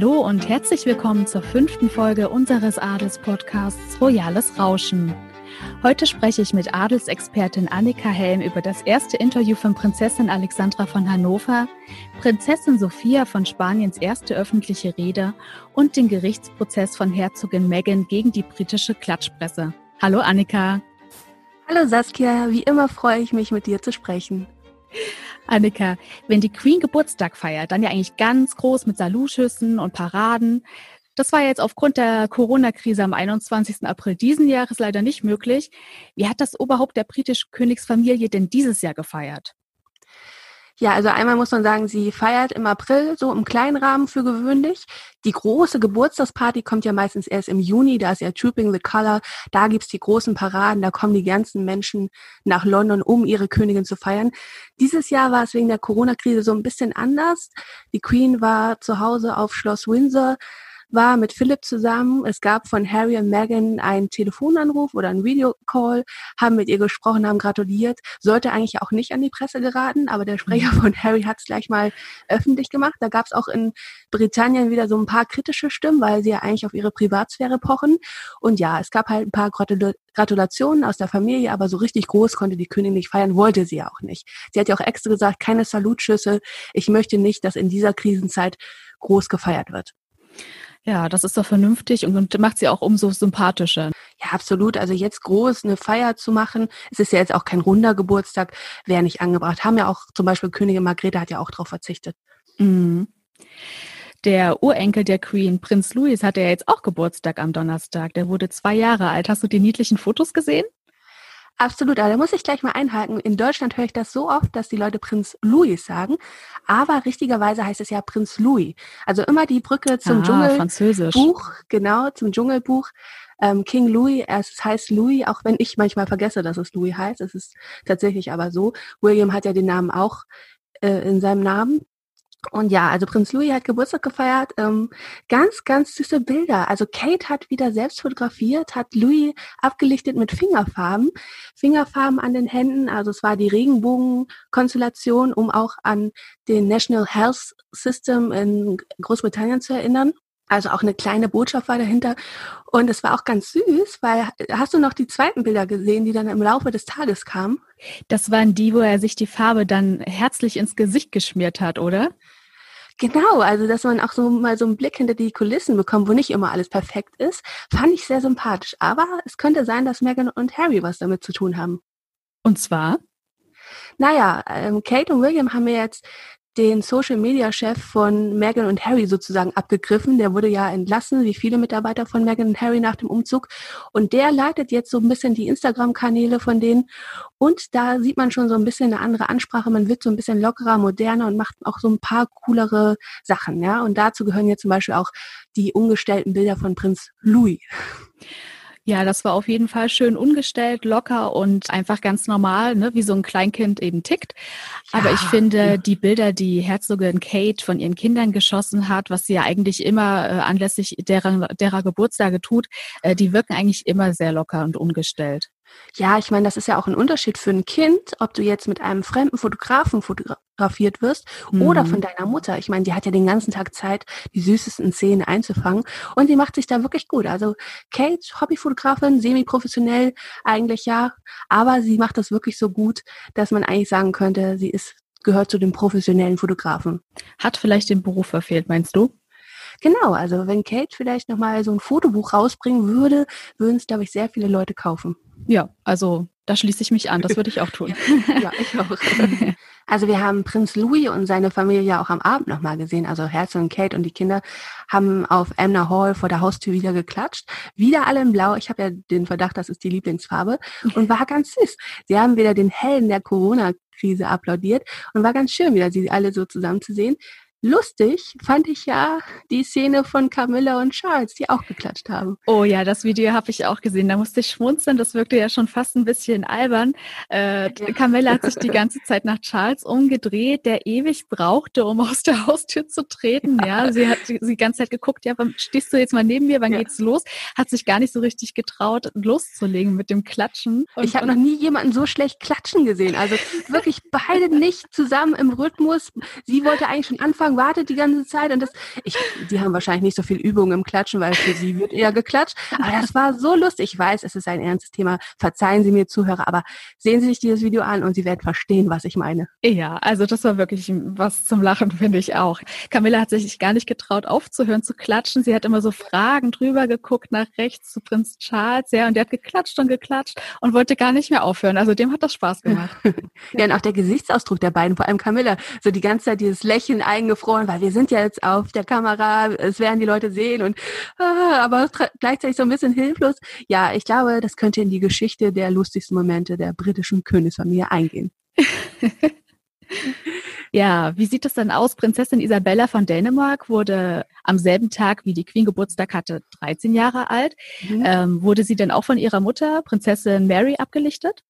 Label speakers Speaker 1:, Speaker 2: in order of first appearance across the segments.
Speaker 1: Hallo und herzlich willkommen zur fünften Folge unseres Adelspodcasts Royales Rauschen. Heute spreche ich mit Adelsexpertin Annika Helm über das erste Interview von Prinzessin Alexandra von Hannover, Prinzessin Sophia von Spaniens erste öffentliche Rede und den Gerichtsprozess von Herzogin Meghan gegen die britische Klatschpresse. Hallo Annika.
Speaker 2: Hallo Saskia, wie immer freue ich mich mit dir zu sprechen.
Speaker 1: Annika, wenn die Queen Geburtstag feiert, dann ja eigentlich ganz groß mit Salutschüssen und Paraden. Das war jetzt aufgrund der Corona-Krise am 21. April diesen Jahres leider nicht möglich. Wie hat das Oberhaupt der britischen Königsfamilie denn dieses Jahr gefeiert?
Speaker 2: Ja, also einmal muss man sagen, sie feiert im April so im kleinen Rahmen für gewöhnlich. Die große Geburtstagsparty kommt ja meistens erst im Juni, da ist ja Trooping the Color, da gibt's die großen Paraden, da kommen die ganzen Menschen nach London, um ihre Königin zu feiern. Dieses Jahr war es wegen der Corona-Krise so ein bisschen anders. Die Queen war zu Hause auf Schloss Windsor, war mit Philipp zusammen. Es gab von Harry und Meghan einen Telefonanruf oder einen Videocall, haben mit ihr gesprochen, haben gratuliert. Sollte eigentlich auch nicht an die Presse geraten, aber der Sprecher mhm. von Harry hat es gleich mal öffentlich gemacht. Da gab es auch in Britannien wieder so ein paar kritische Stimmen, weil sie ja eigentlich auf ihre Privatsphäre pochen. Und ja, es gab halt ein paar Gratul Gratulationen aus der Familie, aber so richtig groß konnte die Königin nicht feiern, wollte sie ja auch nicht. Sie hat ja auch extra gesagt, keine Salutschüsse. Ich möchte nicht, dass in dieser Krisenzeit groß gefeiert wird.
Speaker 1: Ja, das ist doch vernünftig und macht sie auch umso sympathischer.
Speaker 2: Ja, absolut. Also jetzt groß eine Feier zu machen, es ist ja jetzt auch kein runder Geburtstag, wäre nicht angebracht. Haben ja auch zum Beispiel Königin Margrethe hat ja auch darauf verzichtet. Mhm.
Speaker 1: Der Urenkel der Queen, Prinz Louis, hat ja jetzt auch Geburtstag am Donnerstag. Der wurde zwei Jahre alt. Hast du die niedlichen Fotos gesehen?
Speaker 2: Absolut, aber da muss ich gleich mal einhaken. In Deutschland höre ich das so oft, dass die Leute Prinz Louis sagen, aber richtigerweise heißt es ja Prinz Louis. Also immer die Brücke zum ah, Dschungelbuch, genau, zum Dschungelbuch. Ähm, King Louis, es heißt Louis, auch wenn ich manchmal vergesse, dass es Louis heißt. Es ist tatsächlich aber so. William hat ja den Namen auch äh, in seinem Namen. Und ja, also Prinz Louis hat Geburtstag gefeiert. Ähm, ganz, ganz süße Bilder. Also Kate hat wieder selbst fotografiert, hat Louis abgelichtet mit Fingerfarben. Fingerfarben an den Händen. Also es war die Regenbogenkonstellation, um auch an den National Health System in Großbritannien zu erinnern. Also auch eine kleine Botschaft war dahinter. Und es war auch ganz süß, weil hast du noch die zweiten Bilder gesehen, die dann im Laufe des Tages kamen?
Speaker 1: Das waren die, wo er sich die Farbe dann herzlich ins Gesicht geschmiert hat, oder?
Speaker 2: Genau, also dass man auch so mal so einen Blick hinter die Kulissen bekommt, wo nicht immer alles perfekt ist, fand ich sehr sympathisch. Aber es könnte sein, dass Meghan und Harry was damit zu tun haben.
Speaker 1: Und zwar?
Speaker 2: Naja, ähm, Kate und William haben mir jetzt den Social-Media-Chef von Meghan und Harry sozusagen abgegriffen. Der wurde ja entlassen, wie viele Mitarbeiter von Meghan und Harry nach dem Umzug. Und der leitet jetzt so ein bisschen die Instagram-Kanäle von denen. Und da sieht man schon so ein bisschen eine andere Ansprache. Man wird so ein bisschen lockerer, moderner und macht auch so ein paar coolere Sachen. Ja, und dazu gehören jetzt zum Beispiel auch die umgestellten Bilder von Prinz Louis.
Speaker 1: Ja, das war auf jeden Fall schön ungestellt, locker und einfach ganz normal, ne, wie so ein Kleinkind eben tickt. Ja, Aber ich finde, ja. die Bilder, die Herzogin Kate von ihren Kindern geschossen hat, was sie ja eigentlich immer äh, anlässlich derer, derer Geburtstage tut, äh, die wirken eigentlich immer sehr locker und ungestellt.
Speaker 2: Ja, ich meine, das ist ja auch ein Unterschied für ein Kind, ob du jetzt mit einem fremden Fotografen fotografiert wirst mhm. oder von deiner Mutter. Ich meine, die hat ja den ganzen Tag Zeit, die süßesten Szenen einzufangen und die macht sich da wirklich gut. Also Kate, Hobbyfotografin, semi-professionell eigentlich ja, aber sie macht das wirklich so gut, dass man eigentlich sagen könnte, sie ist gehört zu den professionellen Fotografen.
Speaker 1: Hat vielleicht den Beruf verfehlt, meinst du?
Speaker 2: Genau, also wenn Kate vielleicht nochmal so ein Fotobuch rausbringen würde, würden es, glaube ich, sehr viele Leute kaufen.
Speaker 1: Ja, also da schließe ich mich an, das würde ich auch tun.
Speaker 2: ja, ich auch. Also wir haben Prinz Louis und seine Familie auch am Abend nochmal gesehen. Also Herzog und Kate und die Kinder haben auf Amner Hall vor der Haustür wieder geklatscht. Wieder alle in Blau. Ich habe ja den Verdacht, das ist die Lieblingsfarbe. Und war ganz süß. Sie haben wieder den Helden der Corona-Krise applaudiert und war ganz schön, wieder sie alle so zusammen zu sehen. Lustig fand ich ja die Szene von Camilla und Charles, die auch geklatscht haben.
Speaker 1: Oh ja, das Video habe ich auch gesehen. Da musste ich schmunzeln. Das wirkte ja schon fast ein bisschen albern. Äh, ja. Camilla hat sich die ganze Zeit nach Charles umgedreht, der ewig brauchte, um aus der Haustür zu treten. Ja, ja sie hat die ganze Zeit geguckt, ja, wann stehst du jetzt mal neben mir, wann ja. geht's los? Hat sich gar nicht so richtig getraut, loszulegen mit dem Klatschen.
Speaker 2: Und, ich habe noch nie jemanden so schlecht klatschen gesehen. Also wirklich beide nicht zusammen im Rhythmus. Sie wollte eigentlich schon anfangen Anfang wartet die ganze Zeit und das, ich, die haben wahrscheinlich nicht so viel Übung im Klatschen, weil für sie wird eher geklatscht. Aber das war so lustig. Ich weiß, es ist ein ernstes Thema. Verzeihen Sie mir Zuhörer, aber sehen Sie sich dieses Video an und Sie werden verstehen, was ich meine.
Speaker 1: Ja, also das war wirklich was zum Lachen, finde ich auch. Camilla hat sich gar nicht getraut, aufzuhören zu klatschen. Sie hat immer so Fragen drüber geguckt nach rechts zu Prinz Charles, ja, und der hat geklatscht und geklatscht und wollte gar nicht mehr aufhören. Also dem hat das Spaß gemacht.
Speaker 2: ja, und auch der Gesichtsausdruck der beiden, vor allem Camilla, so die ganze Zeit dieses Lächeln eingefroren, weil wir sind ja jetzt auf der Kamera, es werden die Leute sehen und ah, aber gleichzeitig so ein bisschen hilflos. Ja, ich glaube, das könnte in die Geschichte der lustigsten Momente der britischen Königsfamilie eingehen.
Speaker 1: Ja, wie sieht es denn aus? Prinzessin Isabella von Dänemark wurde am selben Tag, wie die Queen Geburtstag hatte, 13 Jahre alt. Mhm. Ähm, wurde sie denn auch von ihrer Mutter, Prinzessin Mary, abgelichtet?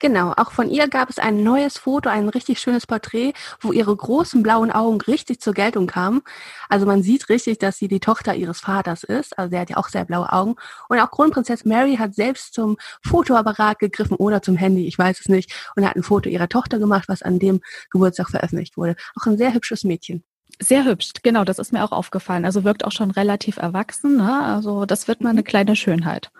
Speaker 2: Genau, auch von ihr gab es ein neues Foto, ein richtig schönes Porträt, wo ihre großen blauen Augen richtig zur Geltung kamen. Also man sieht richtig, dass sie die Tochter ihres Vaters ist. Also sie hat ja auch sehr blaue Augen. Und auch Kronprinzessin Mary hat selbst zum Fotoapparat gegriffen oder zum Handy, ich weiß es nicht, und hat ein Foto ihrer Tochter gemacht, was an dem Geburtstag veröffentlicht wurde. Auch ein sehr hübsches Mädchen.
Speaker 1: Sehr hübsch, genau, das ist mir auch aufgefallen. Also wirkt auch schon relativ erwachsen. Ne? Also das wird mal eine kleine Schönheit.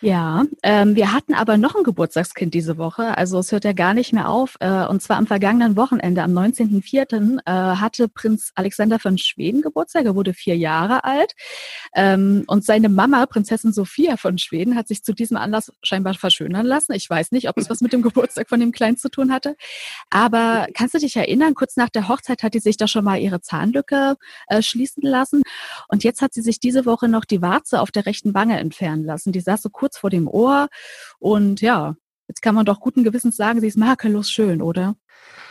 Speaker 1: Ja, ähm, wir hatten aber noch ein Geburtstagskind diese Woche. Also es hört ja gar nicht mehr auf. Äh, und zwar am vergangenen Wochenende, am 19.04., äh, hatte Prinz Alexander von Schweden Geburtstag. Er wurde vier Jahre alt. Ähm, und seine Mama, Prinzessin Sophia von Schweden, hat sich zu diesem Anlass scheinbar verschönern lassen. Ich weiß nicht, ob es was mit dem Geburtstag von dem Kleinen zu tun hatte. Aber kannst du dich erinnern, kurz nach der Hochzeit hat die sich da schon mal ihre Zeit Zahnlücke äh, schließen lassen. Und jetzt hat sie sich diese Woche noch die Warze auf der rechten Wange entfernen lassen. Die saß so kurz vor dem Ohr. Und ja, jetzt kann man doch guten Gewissens sagen, sie ist makellos schön, oder?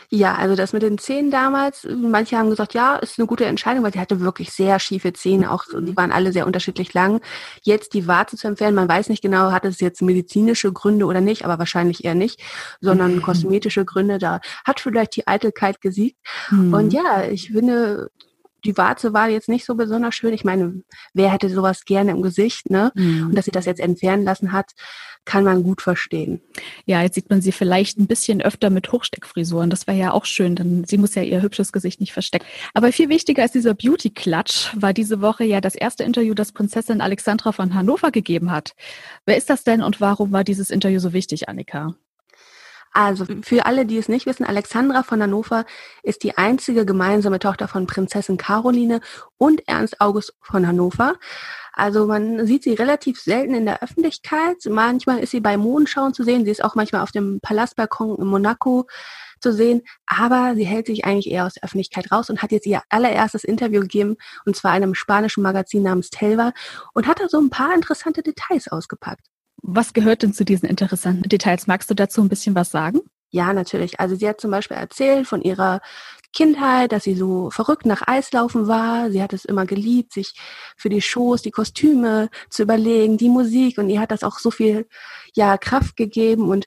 Speaker 2: Ja, also das mit den Zähnen damals, manche haben gesagt, ja, ist eine gute Entscheidung, weil sie hatte wirklich sehr schiefe Zähne, auch die waren alle sehr unterschiedlich lang. Jetzt die Warze zu entfernen, man weiß nicht genau, hat es jetzt medizinische Gründe oder nicht, aber wahrscheinlich eher nicht, sondern mhm. kosmetische Gründe, da hat vielleicht die Eitelkeit gesiegt. Mhm. Und ja, ich finde, die Warze war jetzt nicht so besonders schön. Ich meine, wer hätte sowas gerne im Gesicht, ne? Mhm. Und dass sie das jetzt entfernen lassen hat, kann man gut verstehen.
Speaker 1: Ja, jetzt sieht man sie vielleicht ein bisschen öfter mit Hochsteckfrisuren. Das wäre ja auch schön, denn sie muss ja ihr hübsches Gesicht nicht verstecken. Aber viel wichtiger als dieser Beauty-Klatsch war diese Woche ja das erste Interview, das Prinzessin Alexandra von Hannover gegeben hat. Wer ist das denn und warum war dieses Interview so wichtig, Annika?
Speaker 2: Also für alle, die es nicht wissen, Alexandra von Hannover ist die einzige gemeinsame Tochter von Prinzessin Caroline und Ernst August von Hannover. Also man sieht sie relativ selten in der Öffentlichkeit. Manchmal ist sie bei Mondschauen zu sehen. Sie ist auch manchmal auf dem Palastbalkon in Monaco zu sehen. Aber sie hält sich eigentlich eher aus der Öffentlichkeit raus und hat jetzt ihr allererstes Interview gegeben, und zwar einem spanischen Magazin namens Telva und hat da so ein paar interessante Details ausgepackt.
Speaker 1: Was gehört denn zu diesen interessanten Details? Magst du dazu ein bisschen was sagen?
Speaker 2: Ja, natürlich. Also sie hat zum Beispiel erzählt von ihrer Kindheit, dass sie so verrückt nach Eislaufen war. Sie hat es immer geliebt, sich für die Shows, die Kostüme zu überlegen, die Musik und ihr hat das auch so viel ja Kraft gegeben und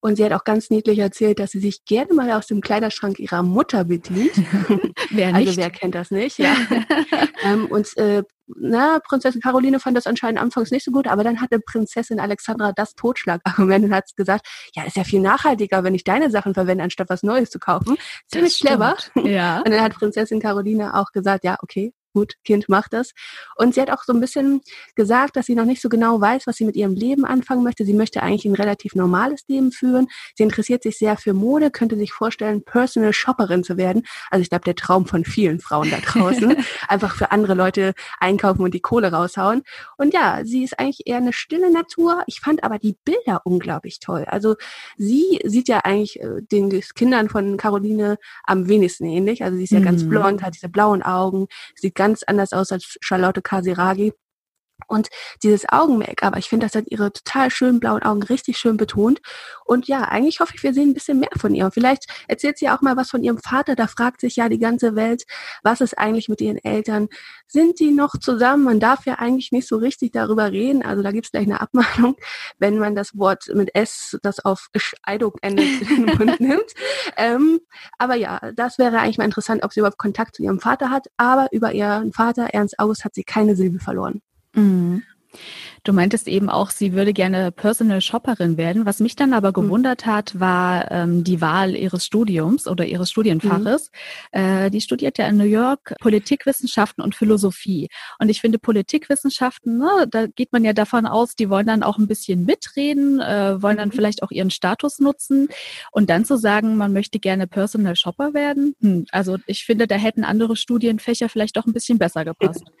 Speaker 2: und sie hat auch ganz niedlich erzählt, dass sie sich gerne mal aus dem Kleiderschrank ihrer Mutter bedient. wer also nicht? Also wer kennt das nicht, ja. ähm, und äh, na, Prinzessin Caroline fand das anscheinend anfangs nicht so gut, aber dann hatte Prinzessin Alexandra das Totschlagargument und hat gesagt, ja, ist ja viel nachhaltiger, wenn ich deine Sachen verwende, anstatt was Neues zu kaufen. Ziemlich clever. Ja. Und dann hat Prinzessin Caroline auch gesagt, ja, okay, gut, Kind macht das. Und sie hat auch so ein bisschen gesagt, dass sie noch nicht so genau weiß, was sie mit ihrem Leben anfangen möchte. Sie möchte eigentlich ein relativ normales Leben führen. Sie interessiert sich sehr für Mode, könnte sich vorstellen, Personal Shopperin zu werden. Also ich glaube, der Traum von vielen Frauen da draußen. Einfach für andere Leute einkaufen und die Kohle raushauen. Und ja, sie ist eigentlich eher eine stille Natur. Ich fand aber die Bilder unglaublich toll. Also sie sieht ja eigentlich äh, den Kindern von Caroline am wenigsten ähnlich. Also sie ist ja mhm. ganz blond, hat diese blauen Augen, sieht ganz ganz anders aus als Charlotte Casiraghi. Und dieses Augen-Make-up, ich finde, das hat ihre total schönen blauen Augen richtig schön betont. Und ja, eigentlich hoffe ich, wir sehen ein bisschen mehr von ihr. Und vielleicht erzählt sie auch mal was von ihrem Vater. Da fragt sich ja die ganze Welt, was ist eigentlich mit ihren Eltern? Sind die noch zusammen? Man darf ja eigentlich nicht so richtig darüber reden. Also da gibt es gleich eine Abmahnung, wenn man das Wort mit S, das auf Scheidung endet, in den Mund nimmt. Ähm, aber ja, das wäre eigentlich mal interessant, ob sie überhaupt Kontakt zu ihrem Vater hat. Aber über ihren Vater, Ernst August, hat sie keine Silbe verloren.
Speaker 1: Mhm. Du meintest eben auch, sie würde gerne Personal Shopperin werden. Was mich dann aber mhm. gewundert mhm. hat, war ähm, die Wahl ihres Studiums oder ihres Studienfaches. Mhm. Äh, die studiert ja in New York Politikwissenschaften und Philosophie. Und ich finde Politikwissenschaften, ne, da geht man ja davon aus, die wollen dann auch ein bisschen mitreden, äh, wollen dann mhm. vielleicht auch ihren Status nutzen. Und dann zu sagen, man möchte gerne Personal Shopper werden, hm, also ich finde, da hätten andere Studienfächer vielleicht auch ein bisschen besser gepasst.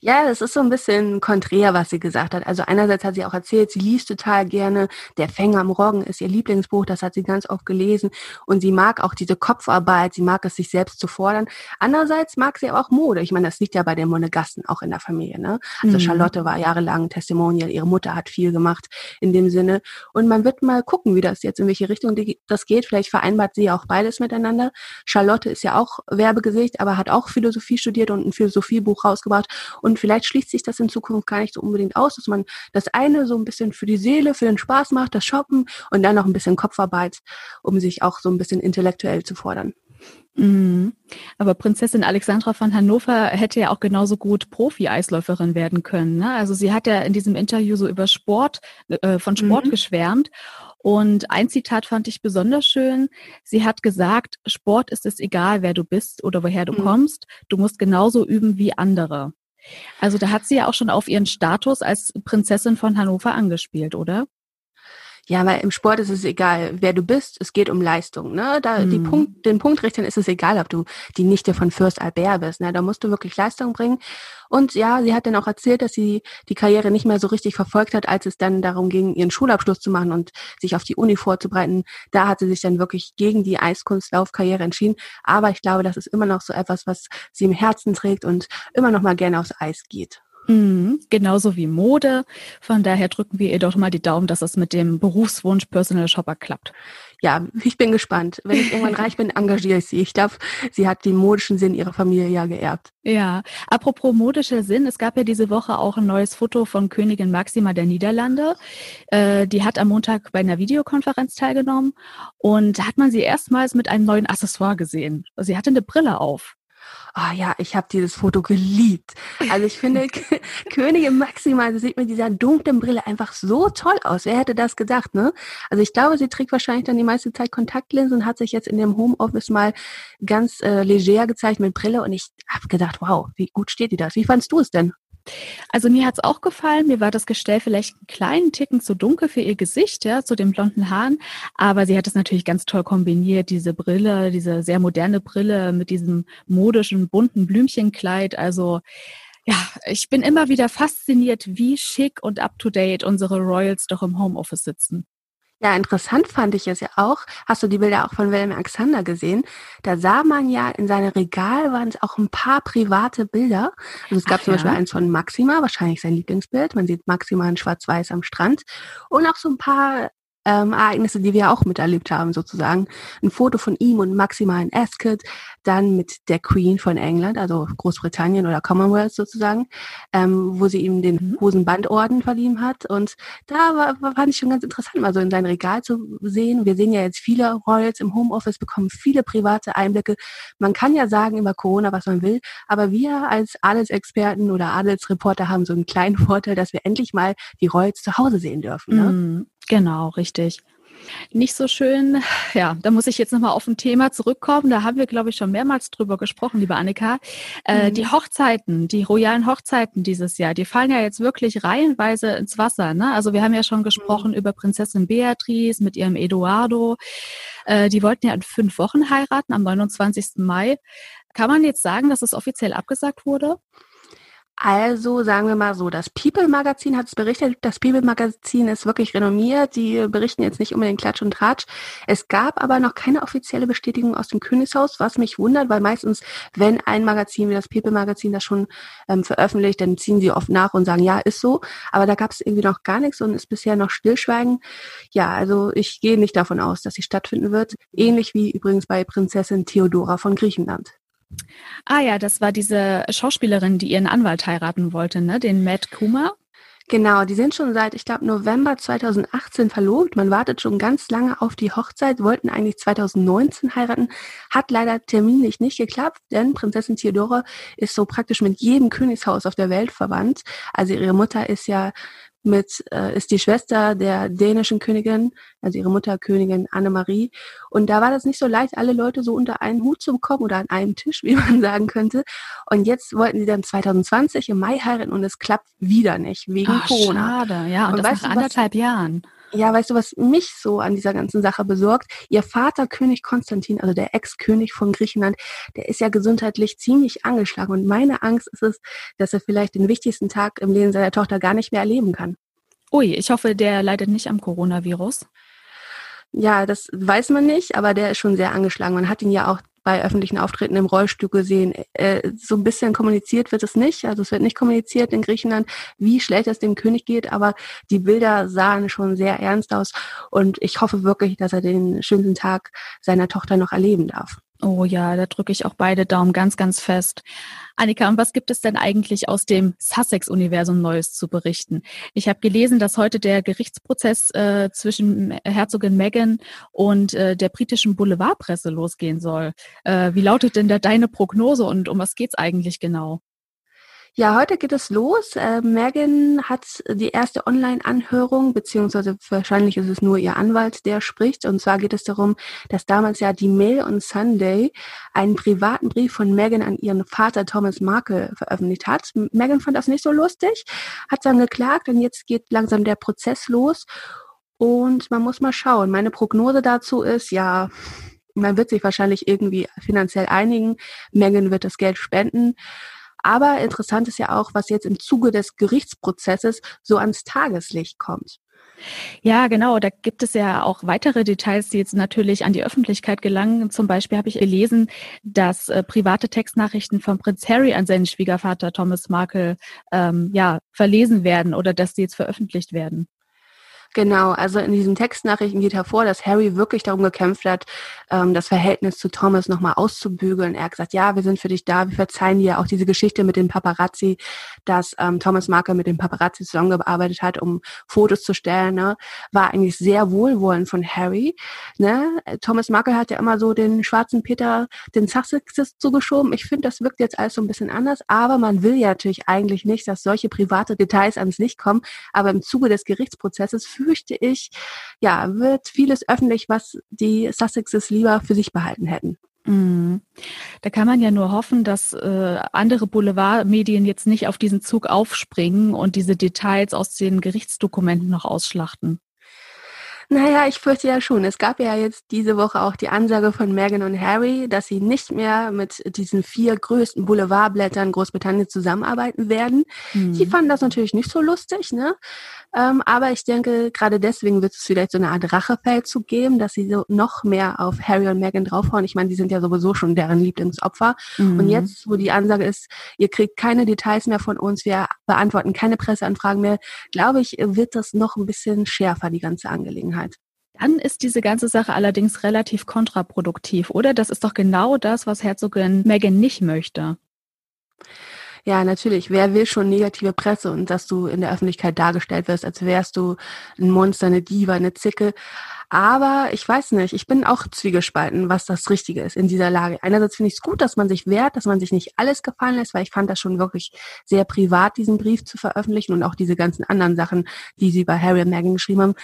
Speaker 2: Ja, das ist so ein bisschen konträr, was sie gesagt hat. Also einerseits hat sie auch erzählt, sie liest total gerne. Der Fänger am Roggen ist ihr Lieblingsbuch, das hat sie ganz oft gelesen. Und sie mag auch diese Kopfarbeit, sie mag es, sich selbst zu fordern. Andererseits mag sie auch Mode. Ich meine, das liegt ja bei den Monegassen auch in der Familie. Ne? Also mhm. Charlotte war jahrelang Testimonial, ihre Mutter hat viel gemacht in dem Sinne. Und man wird mal gucken, wie das jetzt, in welche Richtung das geht. Vielleicht vereinbart sie auch beides miteinander. Charlotte ist ja auch Werbegesicht, aber hat auch Philosophie studiert und ein Philosophiebuch rausgebracht. Und vielleicht schließt sich das in Zukunft gar nicht so unbedingt aus, dass man das eine so ein bisschen für die Seele, für den Spaß macht, das Shoppen und dann noch ein bisschen Kopfarbeit, um sich auch so ein bisschen intellektuell zu fordern.
Speaker 1: Mhm. Aber Prinzessin Alexandra von Hannover hätte ja auch genauso gut Profi-Eisläuferin werden können. Ne? Also sie hat ja in diesem Interview so über Sport, äh, von Sport mhm. geschwärmt. Und ein Zitat fand ich besonders schön. Sie hat gesagt, Sport ist es egal, wer du bist oder woher du mhm. kommst. Du musst genauso üben wie andere. Also da hat sie ja auch schon auf ihren Status als Prinzessin von Hannover angespielt, oder?
Speaker 2: Ja, weil im Sport ist es egal, wer du bist. Es geht um Leistung. Ne? Da mhm. die Punkt, den Punktrichtern ist es egal, ob du die Nichte von Fürst Albert bist. Ne? Da musst du wirklich Leistung bringen. Und ja, sie hat dann auch erzählt, dass sie die Karriere nicht mehr so richtig verfolgt hat, als es dann darum ging, ihren Schulabschluss zu machen und sich auf die Uni vorzubereiten. Da hat sie sich dann wirklich gegen die Eiskunstlaufkarriere entschieden. Aber ich glaube, das ist immer noch so etwas, was sie im Herzen trägt und immer noch mal gerne aufs Eis geht.
Speaker 1: Mhm, genauso wie Mode. Von daher drücken wir ihr doch mal die Daumen, dass es mit dem Berufswunsch Personal Shopper klappt.
Speaker 2: Ja, ich bin gespannt. Wenn ich irgendwann reich bin, engagiere ich sie. Ich glaube, sie hat den modischen Sinn ihrer Familie ja geerbt.
Speaker 1: Ja, apropos modischer Sinn, es gab ja diese Woche auch ein neues Foto von Königin Maxima der Niederlande. Äh, die hat am Montag bei einer Videokonferenz teilgenommen und da hat man sie erstmals mit einem neuen Accessoire gesehen. Sie hatte eine Brille auf
Speaker 2: oh ja, ich habe dieses Foto geliebt. Also ich finde, Königin Maxima also sieht mit dieser dunklen Brille einfach so toll aus. Wer hätte das gedacht, ne? Also ich glaube, sie trägt wahrscheinlich dann die meiste Zeit Kontaktlinsen und hat sich jetzt in dem Homeoffice mal ganz äh, leger gezeigt mit Brille und ich habe gedacht, wow, wie gut steht die das? Wie fandst du es denn?
Speaker 1: Also mir hat's auch gefallen. Mir war das Gestell vielleicht einen kleinen Ticken zu dunkel für ihr Gesicht, ja, zu den blonden Haaren. Aber sie hat es natürlich ganz toll kombiniert, diese Brille, diese sehr moderne Brille mit diesem modischen, bunten Blümchenkleid. Also ja, ich bin immer wieder fasziniert, wie schick und up-to-date unsere Royals doch im Homeoffice sitzen.
Speaker 2: Ja, interessant fand ich es ja auch. Hast du die Bilder auch von Willem Alexander gesehen? Da sah man ja in seinem Regal waren es auch ein paar private Bilder. Also es gab Ach, zum Beispiel eins von Maxima, wahrscheinlich sein Lieblingsbild. Man sieht Maxima in Schwarz-Weiß am Strand. Und auch so ein paar ähm, Ereignisse, die wir auch miterlebt haben, sozusagen. Ein Foto von ihm und Maxima in Ascot, dann mit der Queen von England, also Großbritannien oder Commonwealth sozusagen, ähm, wo sie ihm den mhm. Hosenbandorden verliehen hat. Und da war, war, fand ich schon ganz interessant, mal so in sein Regal zu sehen. Wir sehen ja jetzt viele Royals im Homeoffice, bekommen viele private Einblicke. Man kann ja sagen über Corona, was man will, aber wir als Adelsexperten oder Adelsreporter haben so einen kleinen Vorteil, dass wir endlich mal die Royals zu Hause sehen dürfen. Ne?
Speaker 1: Mhm. Genau, richtig. Nicht so schön. Ja, da muss ich jetzt nochmal auf ein Thema zurückkommen. Da haben wir, glaube ich, schon mehrmals drüber gesprochen, liebe Annika. Äh, mhm. Die Hochzeiten, die royalen Hochzeiten dieses Jahr, die fallen ja jetzt wirklich reihenweise ins Wasser. Ne? Also wir haben ja schon gesprochen mhm. über Prinzessin Beatrice mit ihrem Eduardo. Äh, die wollten ja in fünf Wochen heiraten, am 29. Mai. Kann man jetzt sagen, dass es offiziell abgesagt wurde?
Speaker 2: Also sagen wir mal so, das People Magazin hat es berichtet. Das People Magazin ist wirklich renommiert. Die berichten jetzt nicht unbedingt Klatsch und Tratsch. Es gab aber noch keine offizielle Bestätigung aus dem Königshaus, was mich wundert, weil meistens, wenn ein Magazin wie das People Magazin das schon ähm, veröffentlicht, dann ziehen sie oft nach und sagen, ja, ist so. Aber da gab es irgendwie noch gar nichts und ist bisher noch Stillschweigen. Ja, also ich gehe nicht davon aus, dass sie stattfinden wird. Ähnlich wie übrigens bei Prinzessin Theodora von Griechenland.
Speaker 1: Ah ja, das war diese Schauspielerin, die ihren Anwalt heiraten wollte, ne? Den Matt Kuma.
Speaker 2: Genau, die sind schon seit, ich glaube, November 2018 verlobt. Man wartet schon ganz lange auf die Hochzeit, wollten eigentlich 2019 heiraten, hat leider terminlich nicht geklappt, denn Prinzessin Theodora ist so praktisch mit jedem Königshaus auf der Welt verwandt. Also ihre Mutter ist ja mit, äh, ist die Schwester der dänischen Königin, also ihre Mutter Königin Annemarie. Und da war das nicht so leicht, alle Leute so unter einen Hut zu bekommen oder an einem Tisch, wie man sagen könnte. Und jetzt wollten sie dann 2020 im Mai heiraten und es klappt wieder nicht, wegen Ach, Corona.
Speaker 1: Schade, ja, und, und das nach anderthalb was, Jahren.
Speaker 2: Ja, weißt du, was mich so an dieser ganzen Sache besorgt? Ihr Vater, König Konstantin, also der Ex-König von Griechenland, der ist ja gesundheitlich ziemlich angeschlagen. Und meine Angst ist es, dass er vielleicht den wichtigsten Tag im Leben seiner Tochter gar nicht mehr erleben kann.
Speaker 1: Ui, ich hoffe, der leidet nicht am Coronavirus.
Speaker 2: Ja, das weiß man nicht, aber der ist schon sehr angeschlagen. Man hat ihn ja auch bei öffentlichen Auftritten im Rollstuhl gesehen. Äh, so ein bisschen kommuniziert wird es nicht. Also es wird nicht kommuniziert in Griechenland, wie schlecht es dem König geht, aber die Bilder sahen schon sehr ernst aus und ich hoffe wirklich, dass er den schönsten Tag seiner Tochter noch erleben darf.
Speaker 1: Oh ja, da drücke ich auch beide Daumen ganz, ganz fest. Annika, und was gibt es denn eigentlich aus dem Sussex-Universum Neues zu berichten? Ich habe gelesen, dass heute der Gerichtsprozess äh, zwischen Herzogin Meghan und äh, der britischen Boulevardpresse losgehen soll. Äh, wie lautet denn da deine Prognose und um was geht's eigentlich genau?
Speaker 2: Ja, heute geht es los. Äh, Megan hat die erste Online-Anhörung, beziehungsweise wahrscheinlich ist es nur ihr Anwalt, der spricht. Und zwar geht es darum, dass damals ja die Mail on Sunday einen privaten Brief von Megan an ihren Vater Thomas Markle veröffentlicht hat. Megan fand das nicht so lustig, hat dann geklagt und jetzt geht langsam der Prozess los. Und man muss mal schauen. Meine Prognose dazu ist, ja, man wird sich wahrscheinlich irgendwie finanziell einigen. Megan wird das Geld spenden. Aber interessant ist ja auch, was jetzt im Zuge des Gerichtsprozesses so ans Tageslicht kommt.
Speaker 1: Ja, genau. Da gibt es ja auch weitere Details, die jetzt natürlich an die Öffentlichkeit gelangen. Zum Beispiel habe ich gelesen, dass äh, private Textnachrichten von Prinz Harry an seinen Schwiegervater Thomas Markle ähm, ja verlesen werden oder dass die jetzt veröffentlicht werden.
Speaker 2: Genau, also in diesen Textnachrichten geht hervor, dass Harry wirklich darum gekämpft hat, ähm, das Verhältnis zu Thomas nochmal auszubügeln. Er hat gesagt, ja, wir sind für dich da, wir verzeihen dir auch diese Geschichte mit den Paparazzi, dass ähm, Thomas Marker mit den Paparazzi zusammengearbeitet hat, um Fotos zu stellen, ne? war eigentlich sehr wohlwollend von Harry. Ne? Thomas Marker hat ja immer so den schwarzen Peter, den Sussex zugeschoben. Ich finde, das wirkt jetzt alles so ein bisschen anders, aber man will ja natürlich eigentlich nicht, dass solche private Details ans Licht kommen. Aber im Zuge des Gerichtsprozesses fürchte ich, ja, wird vieles öffentlich, was die Sussexes lieber für sich behalten hätten.
Speaker 1: Mhm. Da kann man ja nur hoffen, dass äh, andere Boulevardmedien jetzt nicht auf diesen Zug aufspringen und diese Details aus den Gerichtsdokumenten noch ausschlachten.
Speaker 2: Naja, ich fürchte ja schon. Es gab ja jetzt diese Woche auch die Ansage von Meghan und Harry, dass sie nicht mehr mit diesen vier größten Boulevardblättern Großbritannien zusammenarbeiten werden. Mhm. Die fanden das natürlich nicht so lustig, ne? Ähm, aber ich denke, gerade deswegen wird es vielleicht so eine Art Rachefeldzug geben, dass sie so noch mehr auf Harry und Meghan draufhauen. Ich meine, die sind ja sowieso schon deren Lieblingsopfer. Mhm. Und jetzt, wo die Ansage ist, ihr kriegt keine Details mehr von uns, wir beantworten keine Presseanfragen mehr, glaube ich, wird das noch ein bisschen schärfer, die ganze Angelegenheit.
Speaker 1: Dann ist diese ganze Sache allerdings relativ kontraproduktiv, oder? Das ist doch genau das, was Herzogin Meghan nicht möchte.
Speaker 2: Ja, natürlich. Wer will schon negative Presse und dass du in der Öffentlichkeit dargestellt wirst, als wärst du ein Monster, eine Diva, eine Zicke. Aber ich weiß nicht, ich bin auch zwiegespalten, was das Richtige ist in dieser Lage. Einerseits finde ich es gut, dass man sich wehrt, dass man sich nicht alles gefallen lässt, weil ich fand das schon wirklich sehr privat, diesen Brief zu veröffentlichen und auch diese ganzen anderen Sachen, die sie bei Harry und Meghan geschrieben haben.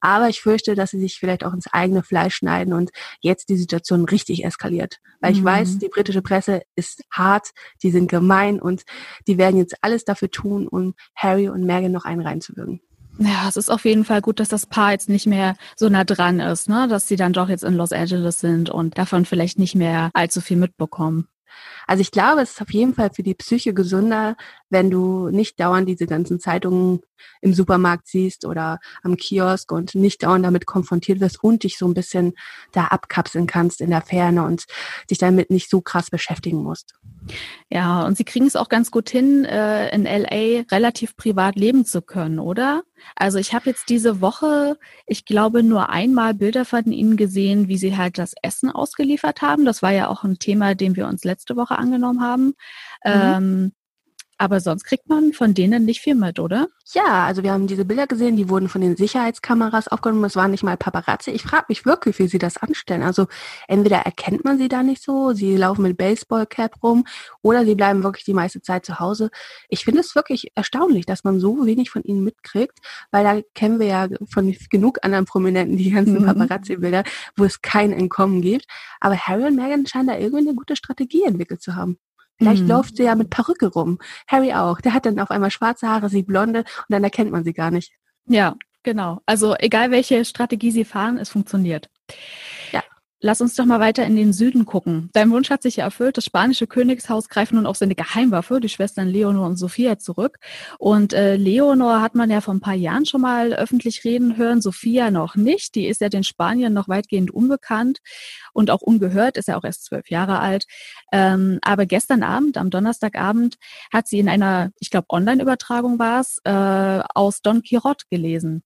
Speaker 2: Aber ich fürchte, dass sie sich vielleicht auch ins eigene Fleisch schneiden und jetzt die Situation richtig eskaliert. Weil ich mhm. weiß, die britische Presse ist hart, die sind gemein und die werden jetzt alles dafür tun, um Harry und Meghan noch einen reinzuwirken.
Speaker 1: Ja, es ist auf jeden Fall gut, dass das Paar jetzt nicht mehr so nah dran ist, ne? dass sie dann doch jetzt in Los Angeles sind und davon vielleicht nicht mehr allzu viel mitbekommen.
Speaker 2: Also ich glaube, es ist auf jeden Fall für die Psyche gesünder, wenn du nicht dauernd diese ganzen Zeitungen im Supermarkt siehst oder am Kiosk und nicht dauernd damit konfrontiert wirst und dich so ein bisschen da abkapseln kannst in der Ferne und dich damit nicht so krass beschäftigen musst.
Speaker 1: Ja, und sie kriegen es auch ganz gut hin, äh, in LA relativ privat leben zu können, oder? Also ich habe jetzt diese Woche, ich glaube, nur einmal Bilder von ihnen gesehen, wie sie halt das Essen ausgeliefert haben. Das war ja auch ein Thema, dem wir uns letzte Woche angenommen haben. Mhm. Ähm, Aber sonst kriegt man von denen nicht viel mit, oder?
Speaker 2: Ja, also wir haben diese Bilder gesehen, die wurden von den Sicherheitskameras aufgenommen. Es waren nicht mal Paparazzi. Ich frage mich wirklich, wie sie das anstellen. Also entweder erkennt man sie da nicht so, sie laufen mit Baseballcap rum oder sie bleiben wirklich die meiste Zeit zu Hause. Ich finde es wirklich erstaunlich, dass man so wenig von ihnen mitkriegt, weil da kennen wir ja von genug anderen Prominenten die ganzen mhm. Paparazzi-Bilder, wo es kein Entkommen gibt. Aber Harry und Meghan scheinen da irgendwie eine gute Strategie entwickelt zu haben. Vielleicht mhm. läuft sie ja mit Perücke rum. Harry auch. Der hat dann auf einmal schwarze Haare, sie blonde und dann erkennt man sie gar nicht.
Speaker 1: Ja, genau. Also egal welche Strategie sie fahren, es funktioniert. Ja. Lass uns doch mal weiter in den Süden gucken. Dein Wunsch hat sich ja erfüllt. Das spanische Königshaus greift nun auf seine Geheimwaffe, die Schwestern Leonor und Sophia, zurück. Und äh, Leonor hat man ja vor ein paar Jahren schon mal öffentlich reden hören, Sophia noch nicht. Die ist ja den Spaniern noch weitgehend unbekannt und auch ungehört, ist ja auch erst zwölf Jahre alt. Ähm, aber gestern Abend, am Donnerstagabend, hat sie in einer, ich glaube, Online-Übertragung war es, äh, aus Don Quixote gelesen.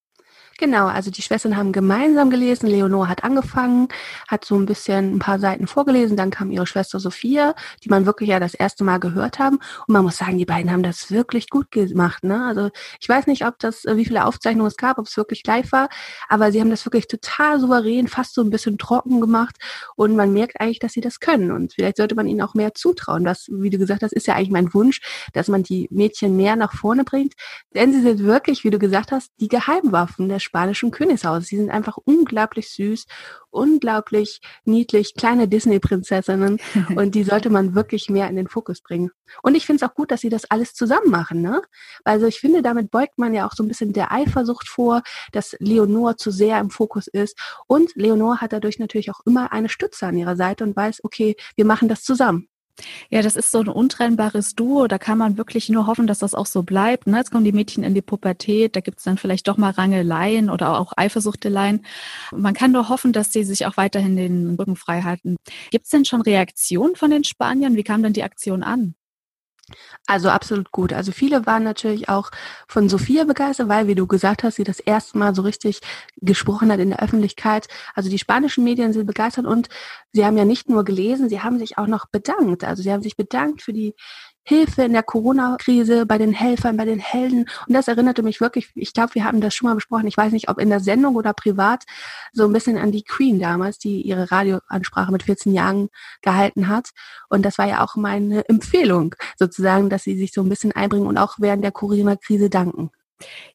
Speaker 2: Genau, also die Schwestern haben gemeinsam gelesen. Leonor hat angefangen, hat so ein bisschen ein paar Seiten vorgelesen. Dann kam ihre Schwester Sophia, die man wirklich ja das erste Mal gehört haben. Und man muss sagen, die beiden haben das wirklich gut gemacht. Ne? Also ich weiß nicht, ob das, wie viele Aufzeichnungen es gab, ob es wirklich live war, aber sie haben das wirklich total souverän, fast so ein bisschen trocken gemacht. Und man merkt eigentlich, dass sie das können. Und vielleicht sollte man ihnen auch mehr zutrauen. Das, wie du gesagt hast, ist ja eigentlich mein Wunsch, dass man die Mädchen mehr nach vorne bringt. Denn sie sind wirklich, wie du gesagt hast, die Geheimwaffen der spanischen Königshaus. Sie sind einfach unglaublich süß, unglaublich niedlich, kleine Disney-Prinzessinnen und die sollte man wirklich mehr in den Fokus bringen. Und ich finde es auch gut, dass sie das alles zusammen machen, ne? Also ich finde, damit beugt man ja auch so ein bisschen der Eifersucht vor, dass Leonor zu sehr im Fokus ist. Und Leonor hat dadurch natürlich auch immer eine Stütze an ihrer Seite und weiß, okay, wir machen das zusammen.
Speaker 1: Ja, das ist so ein untrennbares Duo. Da kann man wirklich nur hoffen, dass das auch so bleibt. Ne? Jetzt kommen die Mädchen in die Pubertät, da gibt es dann vielleicht doch mal Rangeleien oder auch Eifersuchteleien. Man kann nur hoffen, dass sie sich auch weiterhin den Rücken frei halten. Gibt es denn schon Reaktionen von den Spaniern? Wie kam denn die Aktion an?
Speaker 2: Also absolut gut. Also viele waren natürlich auch von Sophia begeistert, weil, wie du gesagt hast, sie das erste Mal so richtig gesprochen hat in der Öffentlichkeit. Also die spanischen Medien sind begeistert und sie haben ja nicht nur gelesen, sie haben sich auch noch bedankt. Also sie haben sich bedankt für die Hilfe in der Corona-Krise, bei den Helfern, bei den Helden. Und das erinnerte mich wirklich, ich glaube, wir haben das schon mal besprochen, ich weiß nicht, ob in der Sendung oder privat, so ein bisschen an die Queen damals, die ihre Radioansprache mit 14 Jahren gehalten hat. Und das war ja auch meine Empfehlung, sozusagen, dass sie sich so ein bisschen einbringen und auch während der Corona-Krise danken.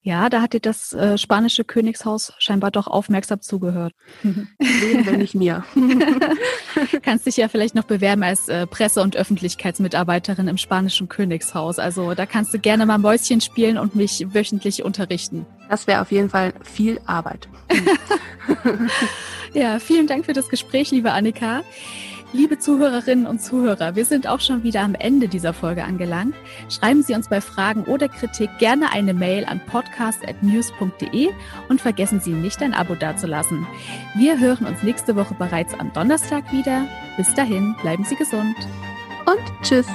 Speaker 1: Ja, da hat dir das äh, spanische Königshaus scheinbar doch aufmerksam zugehört.
Speaker 2: Wen, wenn nicht mir.
Speaker 1: Kannst dich ja vielleicht noch bewerben als äh, Presse- und Öffentlichkeitsmitarbeiterin im spanischen Königshaus. Also da kannst du gerne mal Mäuschen spielen und mich wöchentlich unterrichten.
Speaker 2: Das wäre auf jeden Fall viel Arbeit.
Speaker 1: ja, vielen Dank für das Gespräch, liebe Annika. Liebe Zuhörerinnen und Zuhörer, wir sind auch schon wieder am Ende dieser Folge angelangt. Schreiben Sie uns bei Fragen oder Kritik gerne eine Mail an podcast.news.de und vergessen Sie nicht, ein Abo dazulassen. Wir hören uns nächste Woche bereits am Donnerstag wieder. Bis dahin, bleiben Sie gesund.
Speaker 2: Und tschüss.